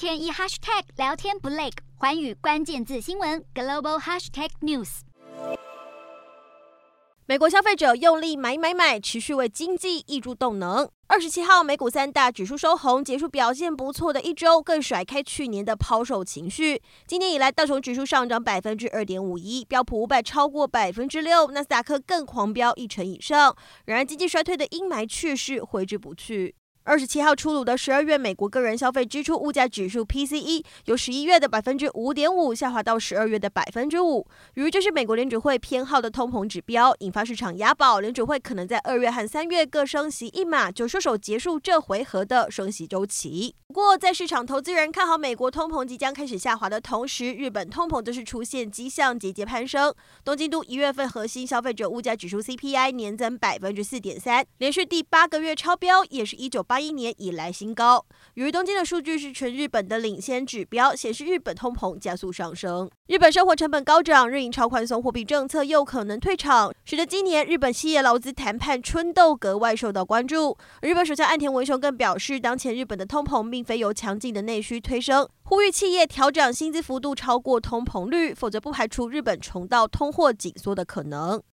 天一 hashtag 聊天不累，寰宇关键字新闻 global hashtag news。美国消费者用力买买买，持续为经济挹注动能。二十七号，美股三大指数收红，结束表现不错的一周，更甩开去年的抛售情绪。今年以来，道琼指数上涨百分之二点五一，标普五百超过百分之六，纳斯达克更狂飙一成以上。然而，经济衰退的阴霾却是挥之不去。二十七号出炉的十二月美国个人消费支出物价指数 PCE 由十一月的百分之五点五下滑到十二月的百分之五，由于这是美国联储会偏好的通膨指标，引发市场押宝，联储会可能在二月和三月各升息一码，就收手结束这回合的升息周期。不过，在市场投资人看好美国通膨即将开始下滑的同时，日本通膨则是出现迹象节节攀升。东京都一月份核心消费者物价指数 CPI 年增百分之四点三，连续第八个月超标，也是一九八一年以来新高。由于东京的数据是全日本的领先指标，显示日本通膨加速上升。日本生活成本高涨，日银超宽松货币政策又可能退场，使得今年日本企业劳资谈判春斗格外受到关注。日本首相岸田文雄更表示，当前日本的通膨并非由强劲的内需推升，呼吁企业调整薪资幅度超过通膨率，否则不排除日本重蹈通货紧缩的可能。